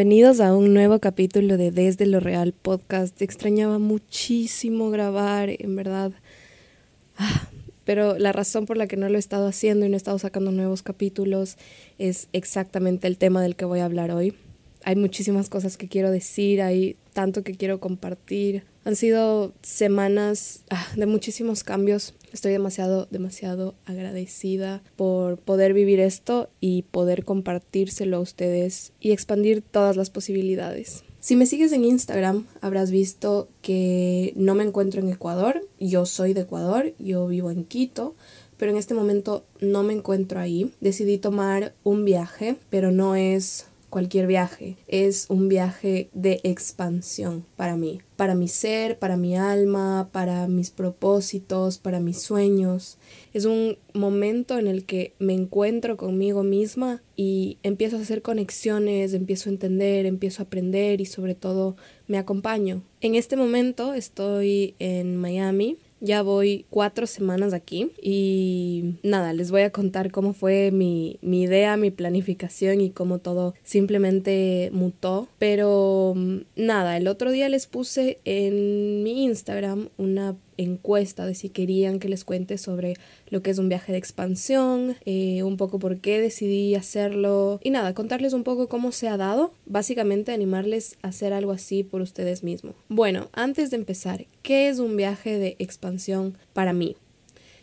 Bienvenidos a un nuevo capítulo de Desde lo Real podcast. Extrañaba muchísimo grabar, en verdad. Ah, pero la razón por la que no lo he estado haciendo y no he estado sacando nuevos capítulos es exactamente el tema del que voy a hablar hoy. Hay muchísimas cosas que quiero decir, hay tanto que quiero compartir. Han sido semanas ah, de muchísimos cambios. Estoy demasiado, demasiado agradecida por poder vivir esto y poder compartírselo a ustedes y expandir todas las posibilidades. Si me sigues en Instagram, habrás visto que no me encuentro en Ecuador. Yo soy de Ecuador, yo vivo en Quito, pero en este momento no me encuentro ahí. Decidí tomar un viaje, pero no es cualquier viaje. Es un viaje de expansión para mí, para mi ser, para mi alma, para mis propósitos, para mis sueños. Es un momento en el que me encuentro conmigo misma y empiezo a hacer conexiones, empiezo a entender, empiezo a aprender y sobre todo me acompaño. En este momento estoy en Miami ya voy cuatro semanas aquí y nada, les voy a contar cómo fue mi, mi idea, mi planificación y cómo todo simplemente mutó. Pero mm, nada, el otro día les puse en mi Instagram una encuesta de si querían que les cuente sobre lo que es un viaje de expansión, eh, un poco por qué decidí hacerlo y nada, contarles un poco cómo se ha dado, básicamente animarles a hacer algo así por ustedes mismos. Bueno, antes de empezar, ¿qué es un viaje de expansión para mí?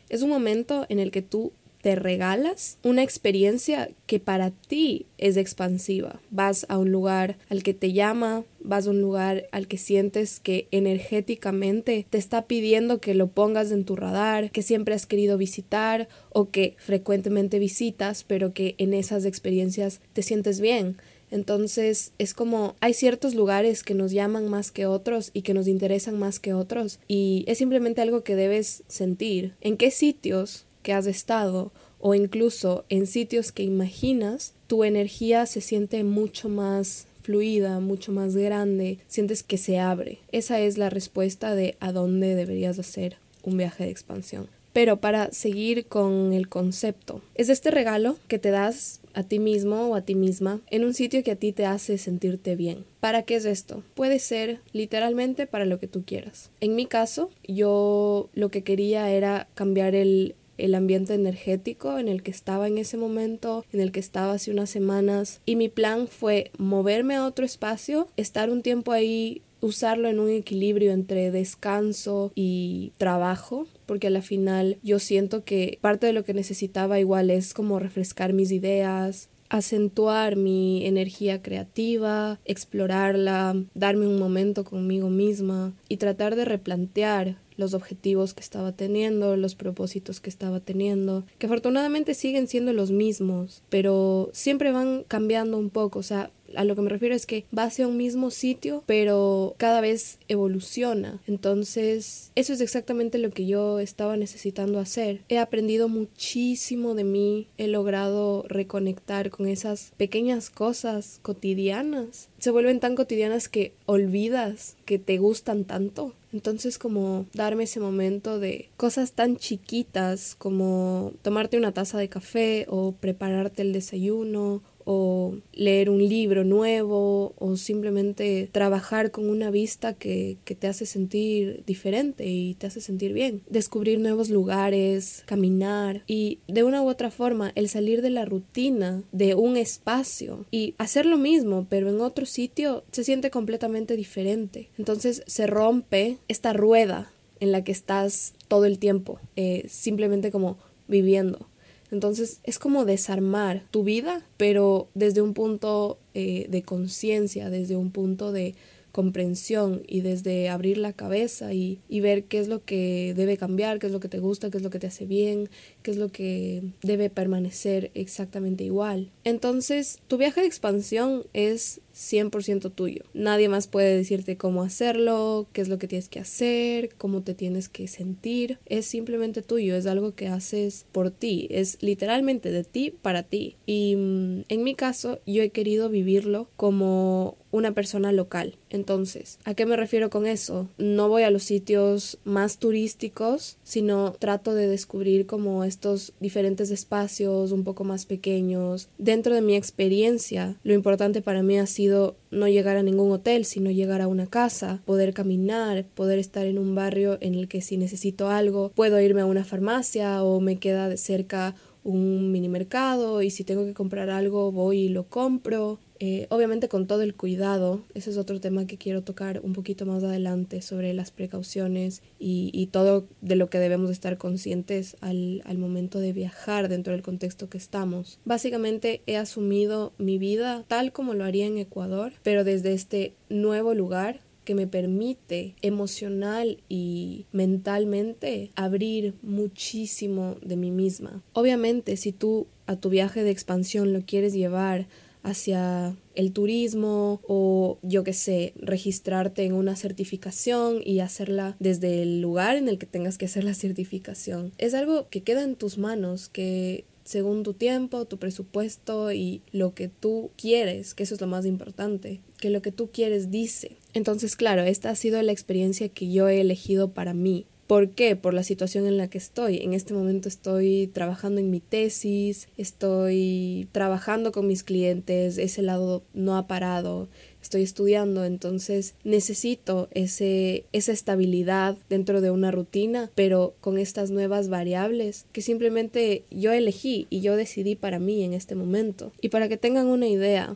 Es un momento en el que tú te regalas una experiencia que para ti es expansiva. Vas a un lugar al que te llama, vas a un lugar al que sientes que energéticamente te está pidiendo que lo pongas en tu radar, que siempre has querido visitar o que frecuentemente visitas, pero que en esas experiencias te sientes bien. Entonces es como hay ciertos lugares que nos llaman más que otros y que nos interesan más que otros y es simplemente algo que debes sentir. ¿En qué sitios que has estado o incluso en sitios que imaginas, tu energía se siente mucho más fluida, mucho más grande, sientes que se abre. Esa es la respuesta de a dónde deberías hacer un viaje de expansión. Pero para seguir con el concepto, es este regalo que te das a ti mismo o a ti misma en un sitio que a ti te hace sentirte bien. ¿Para qué es esto? Puede ser literalmente para lo que tú quieras. En mi caso, yo lo que quería era cambiar el el ambiente energético en el que estaba en ese momento, en el que estaba hace unas semanas. Y mi plan fue moverme a otro espacio, estar un tiempo ahí usarlo en un equilibrio entre descanso y trabajo, porque a la final yo siento que parte de lo que necesitaba igual es como refrescar mis ideas, acentuar mi energía creativa, explorarla, darme un momento conmigo misma y tratar de replantear los objetivos que estaba teniendo, los propósitos que estaba teniendo, que afortunadamente siguen siendo los mismos, pero siempre van cambiando un poco, o sea, a lo que me refiero es que va hacia un mismo sitio, pero cada vez evoluciona. Entonces, eso es exactamente lo que yo estaba necesitando hacer. He aprendido muchísimo de mí, he logrado reconectar con esas pequeñas cosas cotidianas. Se vuelven tan cotidianas que olvidas que te gustan tanto. Entonces como darme ese momento de cosas tan chiquitas como tomarte una taza de café o prepararte el desayuno o leer un libro nuevo o simplemente trabajar con una vista que, que, te hace sentir diferente y te hace sentir bien. Descubrir nuevos lugares, caminar y de una u otra forma el salir de la rutina de un espacio y hacer lo mismo pero en otro sitio se siente completamente diferente. Entonces se rompe esta rueda en la que estás todo el tiempo, eh, simplemente como viviendo. Entonces es como desarmar tu vida, pero desde un punto eh, de conciencia, desde un punto de comprensión y desde abrir la cabeza y, y, ver qué es lo que debe cambiar, qué es lo que te gusta, qué es lo que te hace bien, qué es lo que debe permanecer exactamente igual. Entonces, tu viaje de expansión es 100% tuyo. Nadie más puede decirte cómo hacerlo, qué es lo que tienes que hacer, cómo te tienes que sentir. Es simplemente tuyo, es algo que haces por ti, es literalmente de ti para ti. Y mm, en mi caso, yo he querido vivirlo como una persona local. Entonces, ¿a qué me refiero con eso? No voy a los sitios más turísticos, sino trato de descubrir como estos diferentes espacios un poco más pequeños. Dentro de mi experiencia, lo importante para mí ha sido no llegar a ningún hotel, sino llegar a una casa, poder caminar, poder estar en un barrio en el que si necesito algo, puedo irme a una farmacia o me queda de cerca un mini mercado y si tengo que comprar algo voy y lo compro. Eh, obviamente con todo el cuidado, ese es otro tema que quiero tocar un poquito más adelante sobre las precauciones y, todo de lo que debemos estar conscientes al, al momento de viajar dentro del contexto que estamos. Básicamente he asumido mi vida tal como lo haría en Ecuador, pero desde este nuevo lugar que me permite emocional y mentalmente abrir muchísimo de mí misma. Obviamente, si tú a tu viaje de expansión lo quieres llevar hacia el turismo o yo que sé, registrarte en una certificación y hacerla desde el lugar en el que tengas que hacer la certificación. Es algo que queda en tus manos, que según tu tiempo, tu presupuesto y lo que tú quieres, que eso es lo más importante, que lo que tú quieres dice. Entonces, claro, esta ha sido la experiencia que yo he elegido para mí. ¿Por qué? Por la situación en la que estoy. En este momento estoy trabajando en mi tesis, estoy trabajando con mis clientes, ese lado no ha parado, estoy estudiando, entonces necesito ese, esa estabilidad dentro de una rutina, pero con estas nuevas variables que simplemente yo elegí y yo decidí para mí en este momento. Y para que tengan una idea,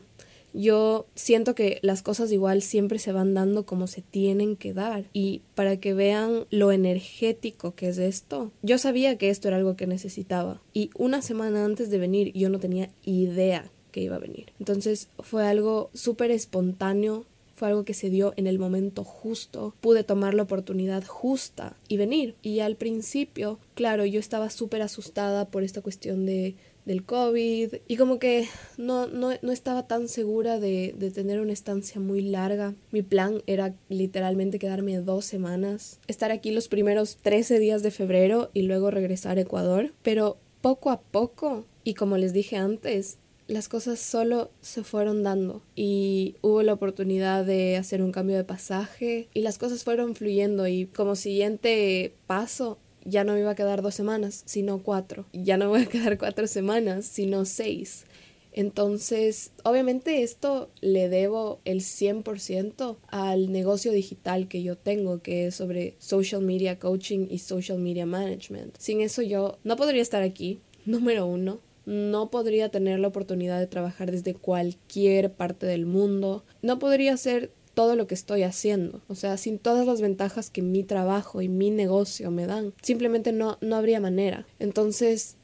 yo siento que las cosas igual siempre se van dando como se tienen que dar y para que vean lo energético que es esto, yo sabía que esto era algo que necesitaba y una semana antes de venir yo no tenía idea que iba a venir. Entonces fue algo súper espontáneo, fue algo que se dio en el momento justo, pude tomar la oportunidad justa y venir. Y al principio, claro, yo estaba súper asustada por esta cuestión de del COVID y como que no, no, no estaba tan segura de, de, tener una estancia muy larga. Mi plan era literalmente quedarme dos semanas, estar aquí los primeros 13 días de febrero y luego regresar a Ecuador, pero poco a poco y como les dije antes, las cosas solo se fueron dando y hubo la oportunidad de hacer un cambio de pasaje y las cosas fueron fluyendo y como siguiente paso ya no me iba a quedar dos semanas, sino cuatro. Ya no voy a quedar cuatro semanas, sino seis. Entonces, obviamente esto le debo el 100% al negocio digital que yo tengo, que es sobre social media coaching y social media management. Sin eso yo no podría estar aquí, número uno. No podría tener la oportunidad de trabajar desde cualquier parte del mundo. No podría ser todo lo que estoy haciendo. O sea, sin todas las ventajas que mi trabajo y mi negocio me dan, simplemente no, no habría manera. Entonces,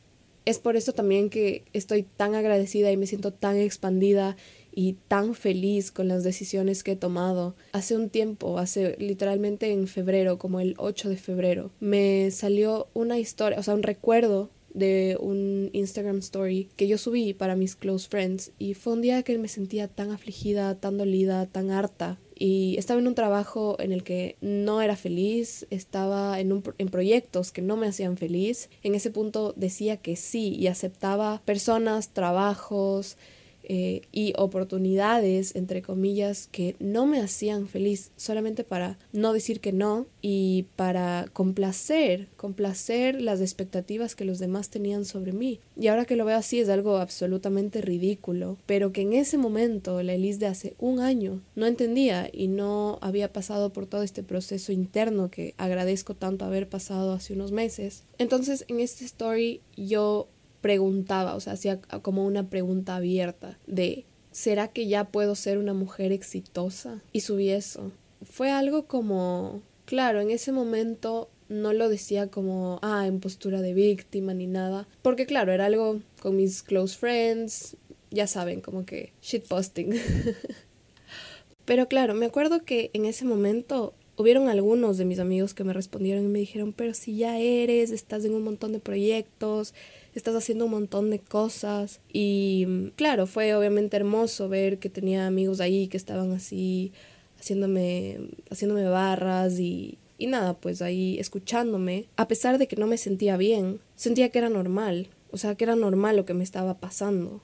es por eso también que estoy tan agradecida y me siento tan expandida y tan feliz con las decisiones que he tomado. Hace un tiempo, hace literalmente en febrero, como el 8 de febrero, me salió una historia, o sea, un recuerdo de un Instagram story que yo subí para mis close friends y fue un día que me sentía tan afligida, tan dolida, tan harta y estaba en un trabajo en el que no era feliz, estaba en, un, en proyectos que no me hacían feliz. En ese punto decía que sí y aceptaba personas, trabajos, eh, y oportunidades, entre comillas, que no me hacían feliz solamente para no decir que no y para complacer, complacer las expectativas que los demás tenían sobre mí. Y ahora que lo veo así es algo absolutamente ridículo, pero que en ese momento, la Elise de hace un año, no entendía y no había pasado por todo este proceso interno que agradezco tanto haber pasado hace unos meses. Entonces, en este story yo preguntaba, o sea, hacía como una pregunta abierta de, ¿será que ya puedo ser una mujer exitosa? Y subí eso. Fue algo como, claro, en ese momento no lo decía como, ah, en postura de víctima ni nada, porque claro, era algo con mis close friends, ya saben, como que shitposting. Pero claro, me acuerdo que en ese momento hubieron algunos de mis amigos que me respondieron y me dijeron, pero si ya eres, estás en un montón de proyectos, estás haciendo un montón de cosas. Y claro, fue obviamente hermoso ver que tenía amigos ahí que estaban así haciéndome, haciéndome barras y, y nada, pues ahí escuchándome. A pesar de que no me sentía bien, sentía que era normal. O sea, que era normal lo que me estaba pasando.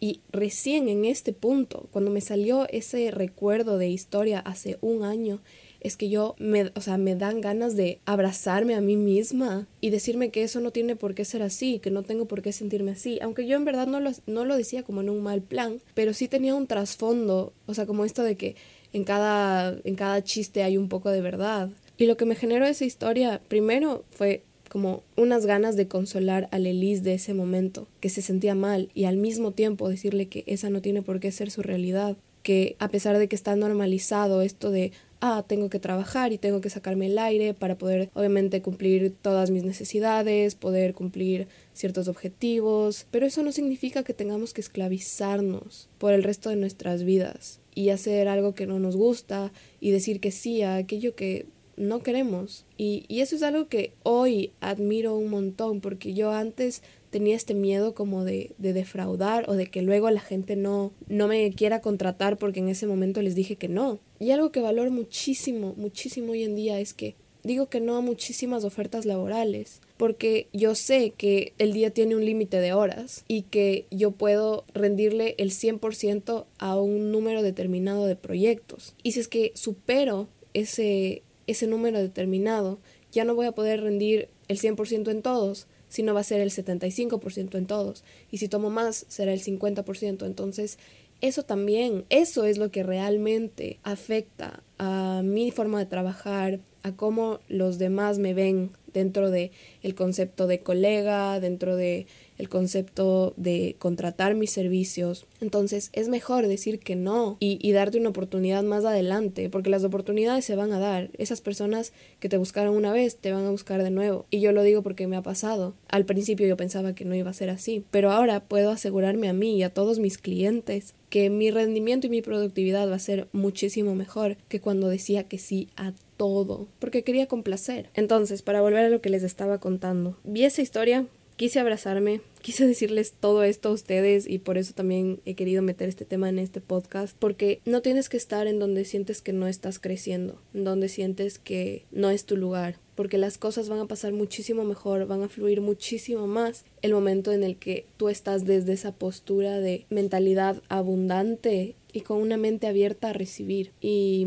Y recién en este punto, cuando me salió ese recuerdo de historia hace un año, es que yo me, o sea, me dan ganas de abrazarme a mí misma y decirme que eso no tiene por qué ser así, que no tengo por qué sentirme así, aunque yo en verdad no lo, no lo decía como en un mal plan, pero sí tenía un trasfondo, o sea, como esto de que en cada, en cada chiste hay un poco de verdad. Y lo que me generó esa historia, primero fue como unas ganas de consolar a Lelis de ese momento, que se sentía mal, y al mismo tiempo decirle que esa no tiene por qué ser su realidad, que a pesar de que está normalizado esto de ah, tengo que trabajar y tengo que sacarme el aire para poder obviamente cumplir todas mis necesidades, poder cumplir ciertos objetivos, pero eso no significa que tengamos que esclavizarnos por el resto de nuestras vidas y hacer algo que no nos gusta y decir que sí a aquello que no queremos. Y, y, eso es algo que hoy admiro un montón, porque yo antes tenía este miedo como de, de, defraudar o de que luego la gente no, no me quiera contratar porque en ese momento les dije que no. Y algo que valoro muchísimo, muchísimo hoy en día es que digo que no a muchísimas ofertas laborales, porque yo sé que el día tiene un límite de horas y que yo puedo rendirle el 100% a un número determinado de proyectos. Y si es que supero ese, ese número determinado, ya no voy a poder rendir el 100% en todos, sino va a ser el 75% en todos. Y si tomo más, será el 50%. Entonces, eso también, eso es lo que realmente afecta a mi forma de trabajar, a cómo los demás me ven dentro de el concepto de colega, dentro de el concepto de contratar mis servicios. Entonces es mejor decir que no y, darte una oportunidad más adelante, porque las oportunidades se van a dar. Esas personas que te buscaron una vez te van a buscar de nuevo. Y yo lo digo porque me ha pasado. Al principio yo pensaba que no iba a ser así, pero ahora puedo asegurarme a mí y a todos mis clientes que mi rendimiento y mi productividad va a ser muchísimo mejor que cuando decía que sí a todo, porque quería complacer. Entonces, para volver a lo que les estaba contando, vi esa historia, quise abrazarme, quise decirles todo esto a ustedes y por eso también he querido meter este tema en este podcast, porque no tienes que estar en donde sientes que no estás creciendo, en donde sientes que no es tu lugar, porque las cosas van a pasar muchísimo mejor, van a fluir muchísimo más el momento en el que tú estás desde esa postura de mentalidad abundante y con una mente abierta a recibir. Y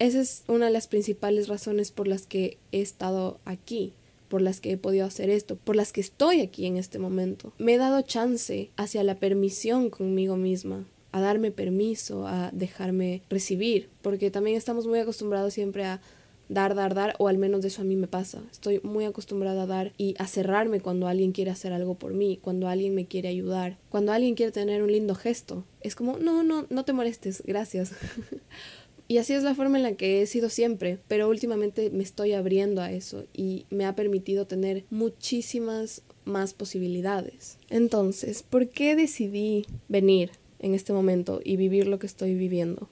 esa es una de las principales razones por las que he estado aquí por las que he podido hacer esto, por las que estoy aquí en este momento. Me he dado chance hacia la permisión conmigo misma, a darme permiso, a dejarme recibir, porque también estamos muy acostumbrados siempre a dar, dar, dar, o al menos eso a mí me pasa. Estoy muy acostumbrada a dar y a cerrarme cuando alguien quiere hacer algo por mí, cuando alguien me quiere ayudar, cuando alguien quiere tener un lindo gesto. Es como, no, no, no te molestes, gracias. Y así es la forma en la que he sido siempre, pero últimamente me estoy abriendo a eso y me ha permitido tener muchísimas más posibilidades. Entonces, ¿por qué decidí venir en este momento y vivir lo que estoy viviendo?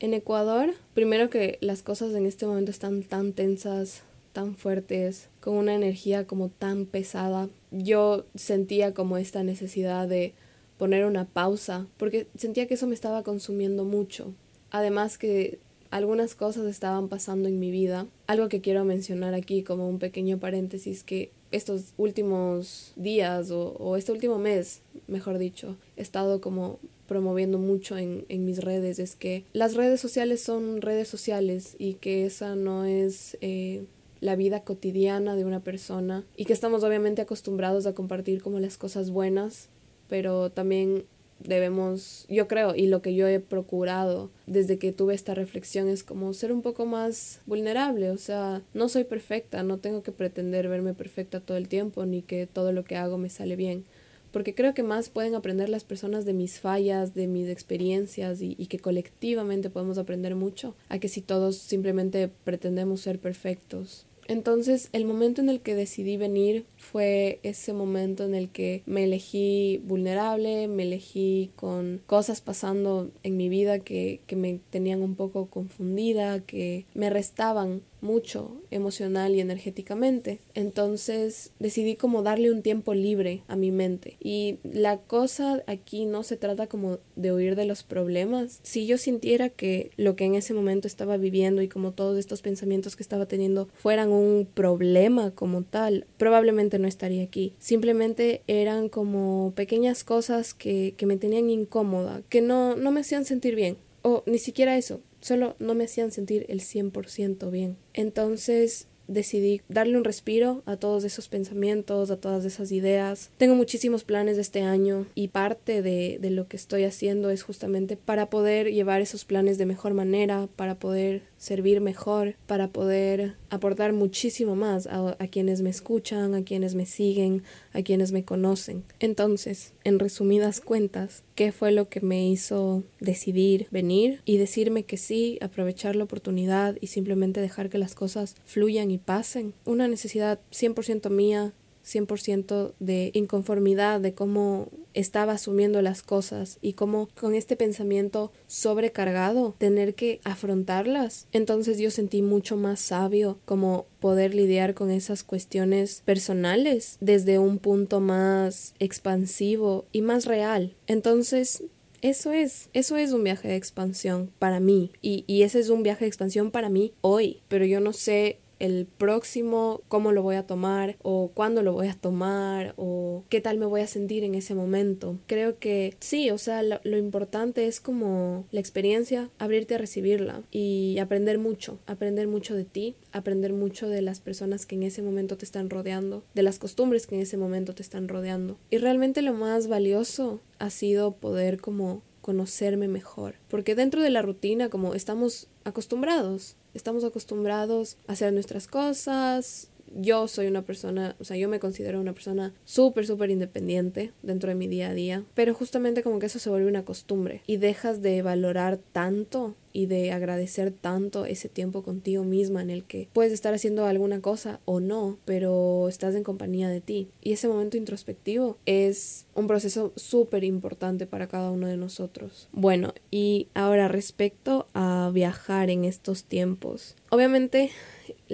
En Ecuador, primero que las cosas en este momento están tan tensas, tan fuertes, con una energía como tan pesada, yo sentía como esta necesidad de poner una pausa, porque sentía que eso me estaba consumiendo mucho. Además que algunas cosas estaban pasando en mi vida. Algo que quiero mencionar aquí como un pequeño paréntesis que estos últimos días o, este último mes, mejor dicho, he estado como promoviendo mucho en, mis redes es que las redes sociales son redes sociales y que esa no es eh, la vida cotidiana de una persona y que estamos obviamente acostumbrados a compartir como las cosas buenas, pero también debemos, yo creo, y lo que yo he procurado desde que tuve esta reflexión es como ser un poco más vulnerable, o sea, no soy perfecta, no tengo que pretender verme perfecta todo el tiempo, ni que todo lo que hago me sale bien, porque creo que más pueden aprender las personas de mis fallas, de mis experiencias y, y que colectivamente podemos aprender mucho, a que si todos simplemente pretendemos ser perfectos. Entonces, el momento en el que decidí venir fue ese momento en el que me elegí vulnerable, me elegí con cosas pasando en mi vida que, que me tenían un poco confundida, que me restaban mucho emocional y energéticamente. Entonces decidí como darle un tiempo libre a mi mente. Y la cosa aquí no se trata como de huir de los problemas. Si yo sintiera que lo que en ese momento estaba viviendo y como todos estos pensamientos que estaba teniendo fueran un problema como tal, probablemente no estaría aquí. Simplemente eran como pequeñas cosas que, que me tenían incómoda, que no, no me hacían sentir bien. O ni siquiera eso, solo no me hacían sentir el 100% bien. Entonces decidí darle un respiro a todos esos pensamientos, a todas esas ideas. Tengo muchísimos planes de este año y parte de, de, lo que estoy haciendo es justamente para poder llevar esos planes de mejor manera, para poder servir mejor, para poder aportar muchísimo más a, quienes me escuchan, a quienes me siguen, a quienes me conocen. Entonces, en resumidas cuentas, ¿qué fue lo que me hizo decidir venir y decirme que sí, aprovechar la oportunidad y simplemente dejar que las cosas fluyan y pasen? Una necesidad 100% mía, 100% de inconformidad de cómo estaba asumiendo las cosas y cómo con este pensamiento sobrecargado tener que afrontarlas. Entonces yo sentí mucho más sabio como poder lidiar con esas cuestiones personales desde un punto más expansivo y más real. Entonces eso es, eso es un viaje de expansión para mí y, y ese es un viaje de expansión para mí hoy, pero yo no sé el próximo, cómo lo voy a tomar o cuándo lo voy a tomar o qué tal me voy a sentir en ese momento. Creo que sí, o sea, lo, importante es como la experiencia, abrirte a recibirla y aprender mucho, aprender mucho de ti, aprender mucho de las personas que en ese momento te están rodeando, de las costumbres que en ese momento te están rodeando. Y realmente lo más valioso ha sido poder como conocerme mejor, porque dentro de la rutina como estamos acostumbrados estamos acostumbrados a hacer nuestras cosas. Yo soy una persona, o sea, yo me considero una persona súper, súper independiente dentro de mi día a día, pero justamente como que eso se vuelve una costumbre y dejas de valorar tanto y de agradecer tanto ese tiempo contigo misma en el que puedes estar haciendo alguna cosa o no, pero estás en compañía de ti. Y ese momento introspectivo es un proceso súper importante para cada uno de nosotros. Bueno, y ahora respecto a viajar en estos tiempos. Obviamente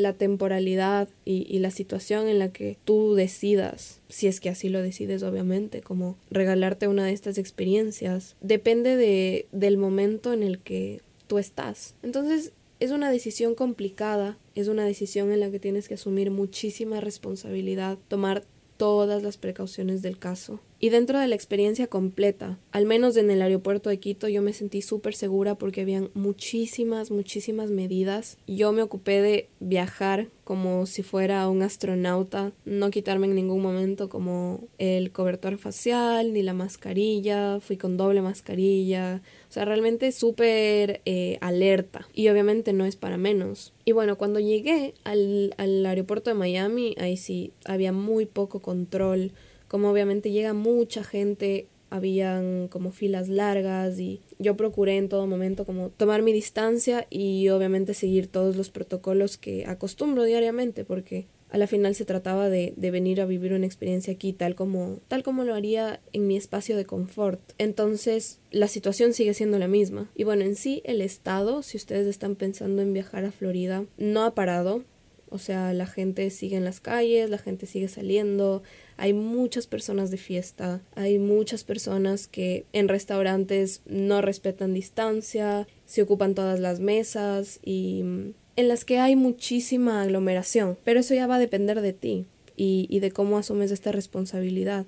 la temporalidad y, la situación en la que tú decidas, si es que así lo decides obviamente, como regalarte una de estas experiencias, depende de, del momento en el que tú estás. Entonces es una decisión complicada, es una decisión en la que tienes que asumir muchísima responsabilidad, tomar todas las precauciones del caso. Y dentro de la experiencia completa, al menos en el aeropuerto de Quito, yo me sentí súper segura porque habían muchísimas, muchísimas medidas. Yo me ocupé de viajar como si fuera un astronauta, no quitarme en ningún momento como el cobertor facial ni la mascarilla, fui con doble mascarilla, o sea, realmente súper eh, alerta. Y obviamente no es para menos. Y bueno, cuando llegué al, al aeropuerto de Miami, ahí sí había muy poco control como obviamente llega mucha gente, habían como filas largas y yo procuré en todo momento como tomar mi distancia y obviamente seguir todos los protocolos que acostumbro diariamente porque a la final se trataba de, de, venir a vivir una experiencia aquí tal como tal como lo haría en mi espacio de confort. Entonces la situación sigue siendo la misma. Y bueno en sí el estado si ustedes están pensando en viajar a Florida no ha parado o sea, la gente sigue en las calles, la gente sigue saliendo, hay muchas personas de fiesta, hay muchas personas que en restaurantes no respetan distancia, se ocupan todas las mesas y mm, en las que hay muchísima aglomeración. Pero eso ya va a depender de ti y, y de cómo asumes esta responsabilidad.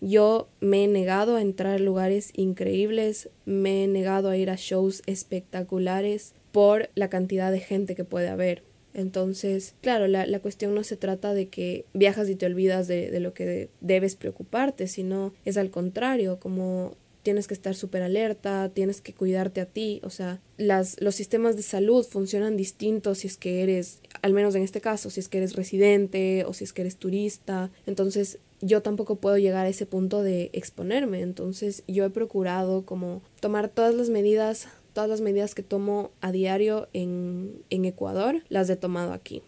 Yo me he negado a entrar a lugares increíbles, me he negado a ir a shows espectaculares por la cantidad de gente que puede haber entonces, claro, la, la, cuestión no se trata de que viajas y te olvidas de, de lo que debes preocuparte, sino es al contrario, como tienes que estar súper alerta, tienes que cuidarte a ti, o sea, las, los sistemas de salud funcionan distintos si es que eres, al menos en este caso, si es que eres residente o si es que eres turista, entonces yo tampoco puedo llegar a ese punto de exponerme, entonces yo he procurado como tomar todas las medidas todas las medidas que tomo a diario en, en Ecuador las he tomado aquí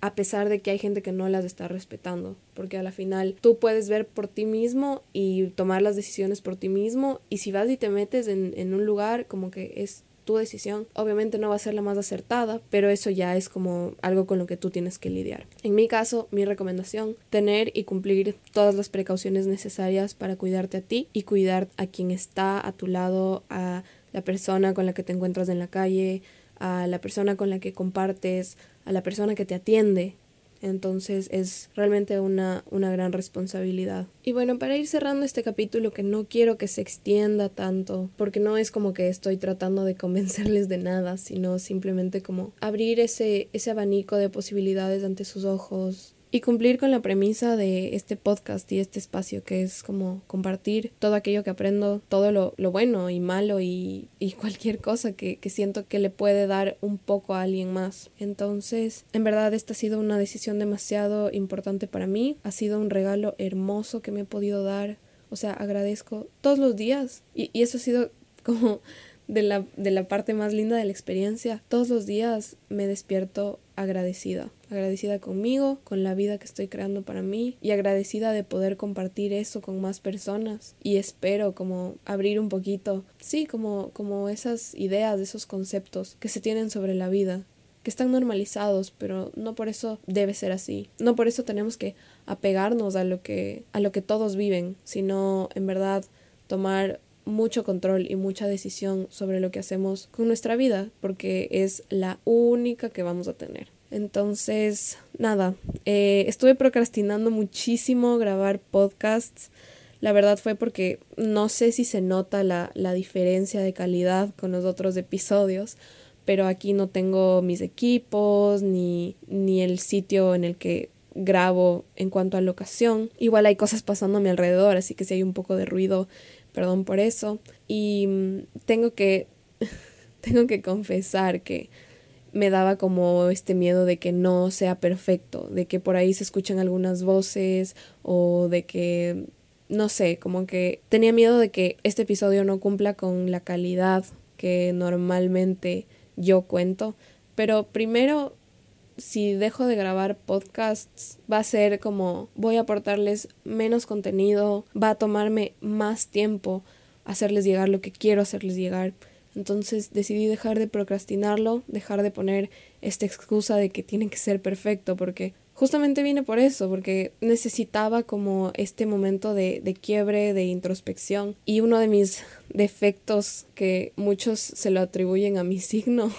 a pesar de que hay gente que no las está respetando, porque a la final tú puedes ver por ti mismo y tomar las decisiones por ti mismo, y si vas y te metes en, en, un lugar como que es tu decisión, obviamente no va a ser la más acertada, pero eso ya es como algo con lo que tú tienes que lidiar. En mi caso, mi recomendación, tener y cumplir todas las precauciones necesarias para cuidarte a ti y cuidar a quien está a tu lado, a la persona con la que te encuentras en la calle, a la persona con la que compartes, a la persona que te atiende. Entonces es realmente una, una gran responsabilidad. Y bueno, para ir cerrando este capítulo que no quiero que se extienda tanto, porque no es como que estoy tratando de convencerles de nada, sino simplemente como abrir ese, ese abanico de posibilidades ante sus ojos, y cumplir con la premisa de este podcast y este espacio que es como compartir todo aquello que aprendo, todo lo, bueno y malo y, cualquier cosa que, que, siento que le puede dar un poco a alguien más. Entonces, en verdad esta ha sido una decisión demasiado importante para mí, ha sido un regalo hermoso que me he podido dar, o sea, agradezco todos los días. Y, y eso ha sido como de la, de la parte más linda de la experiencia. Todos los días me despierto agradecida, agradecida conmigo, con la vida que estoy creando para mí y agradecida de poder compartir eso con más personas y espero como abrir un poquito, sí, como, como esas ideas, esos conceptos que se tienen sobre la vida que están normalizados, pero no por eso debe ser así. No por eso tenemos que apegarnos a lo que a lo que todos viven, sino en verdad tomar mucho control y mucha decisión sobre lo que hacemos con nuestra vida, porque es la única que vamos a tener. Entonces, nada, eh, estuve procrastinando muchísimo grabar podcasts. La verdad fue porque no sé si se nota la, la diferencia de calidad con los otros episodios, pero aquí no tengo mis equipos ni, ni el sitio en el que grabo en cuanto a locación. Igual hay cosas pasando a mi alrededor, así que si hay un poco de ruido perdón por eso. Y mm, tengo que, tengo que confesar que me daba como este miedo de que no sea perfecto, de que por ahí se escuchan algunas voces o de que, no sé, como que tenía miedo de que este episodio no cumpla con la calidad que normalmente yo cuento. Pero primero, si dejo de grabar podcasts, va a ser como voy a aportarles menos contenido, va a tomarme más tiempo hacerles llegar lo que quiero hacerles llegar. Entonces decidí dejar de procrastinarlo, dejar de poner esta excusa de que tiene que ser perfecto, porque justamente vine por eso, porque necesitaba como este momento de, de, quiebre, de introspección. Y uno de mis defectos que muchos se lo atribuyen a mi signo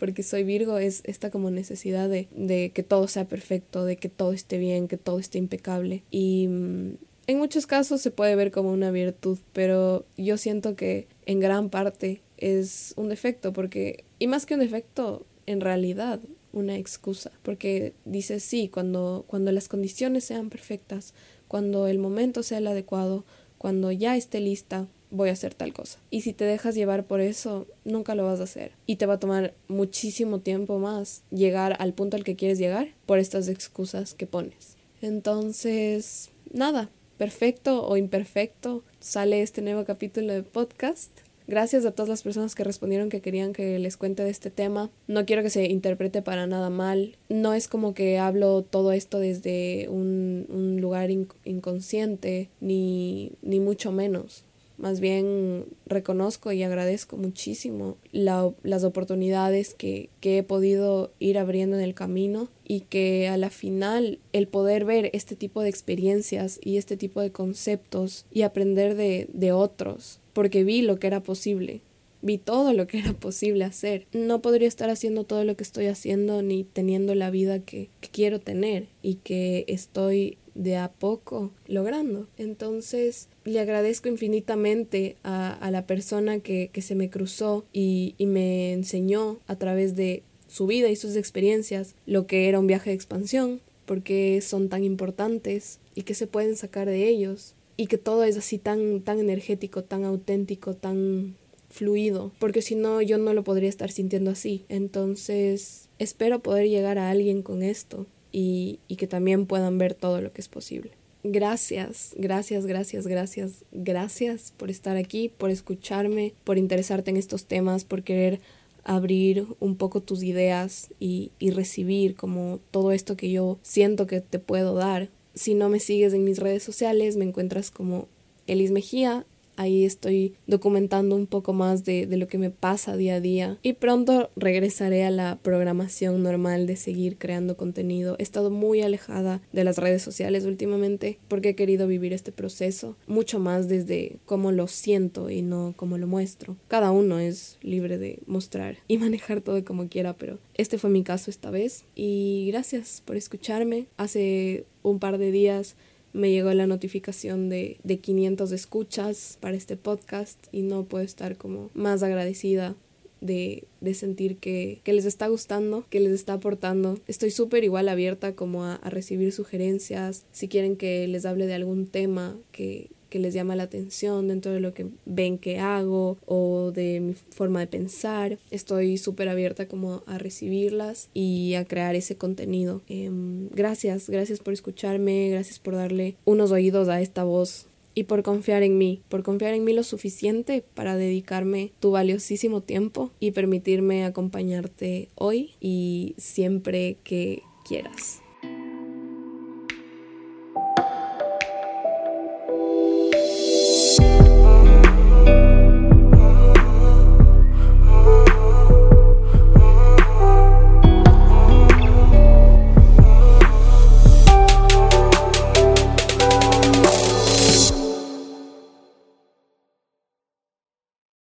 porque soy Virgo, es esta como necesidad de, de que todo sea perfecto, de que todo esté bien, que todo esté impecable. Y mm, en muchos casos se puede ver como una virtud, pero yo siento que en gran parte es un defecto, porque, y más que un defecto, en realidad una excusa, porque dices sí, cuando, cuando las condiciones sean perfectas, cuando el momento sea el adecuado, cuando ya esté lista, voy a hacer tal cosa. Y si te dejas llevar por eso, nunca lo vas a hacer. Y te va a tomar muchísimo tiempo más llegar al punto al que quieres llegar por estas excusas que pones. Entonces, nada, perfecto o imperfecto, sale este nuevo capítulo de podcast. Gracias a todas las personas que respondieron que querían que les cuente de este tema. No quiero que se interprete para nada mal. No es como que hablo todo esto desde un, un lugar inconsciente, ni, ni mucho menos. Más bien reconozco y agradezco muchísimo las oportunidades que, que he podido ir abriendo en el camino y que a la final el poder ver este tipo de experiencias y este tipo de conceptos y aprender de, de otros, porque vi lo que era posible, vi todo lo que era posible hacer. No podría estar haciendo todo lo que estoy haciendo ni teniendo la vida que, que, quiero tener y que estoy de a poco logrando. Entonces le agradezco infinitamente a, a la persona que, que, se me cruzó y, y me enseñó a través de su vida y sus experiencias lo que era un viaje de expansión, porque son tan importantes y que se pueden sacar de ellos y que todo es así tan tan energético, tan auténtico, tan fluido, porque si no yo no lo podría estar sintiendo así. Entonces, espero poder llegar a alguien con esto y, que también puedan ver todo lo que es posible. Gracias, gracias, gracias, gracias, gracias por estar aquí, por escucharme, por interesarte en estos temas, por querer abrir un poco tus ideas y, y, recibir como todo esto que yo siento que te puedo dar. Si no me sigues en mis redes sociales, me encuentras como Elis Mejía, Ahí estoy documentando un poco más de, de, lo que me pasa día a día. Y pronto regresaré a la programación normal de seguir creando contenido. He estado muy alejada de las redes sociales últimamente porque he querido vivir este proceso mucho más desde cómo lo siento y no cómo lo muestro. Cada uno es libre de mostrar y manejar todo como quiera, pero este fue mi caso esta vez. Y gracias por escucharme. Hace un par de días me llegó la notificación de, de 500 escuchas para este podcast y no puedo estar como más agradecida de, de sentir que, que, les está gustando, que les está aportando. Estoy súper igual abierta como a, a recibir sugerencias, si quieren que les hable de algún tema que, que les llama la atención dentro de lo que ven que hago o de mi forma de pensar. Estoy súper abierta como a recibirlas y a crear ese contenido. Eh, gracias, gracias por escucharme, gracias por darle unos oídos a esta voz y por confiar en mí, por confiar en mí lo suficiente para dedicarme tu valiosísimo tiempo y permitirme acompañarte hoy y siempre que quieras.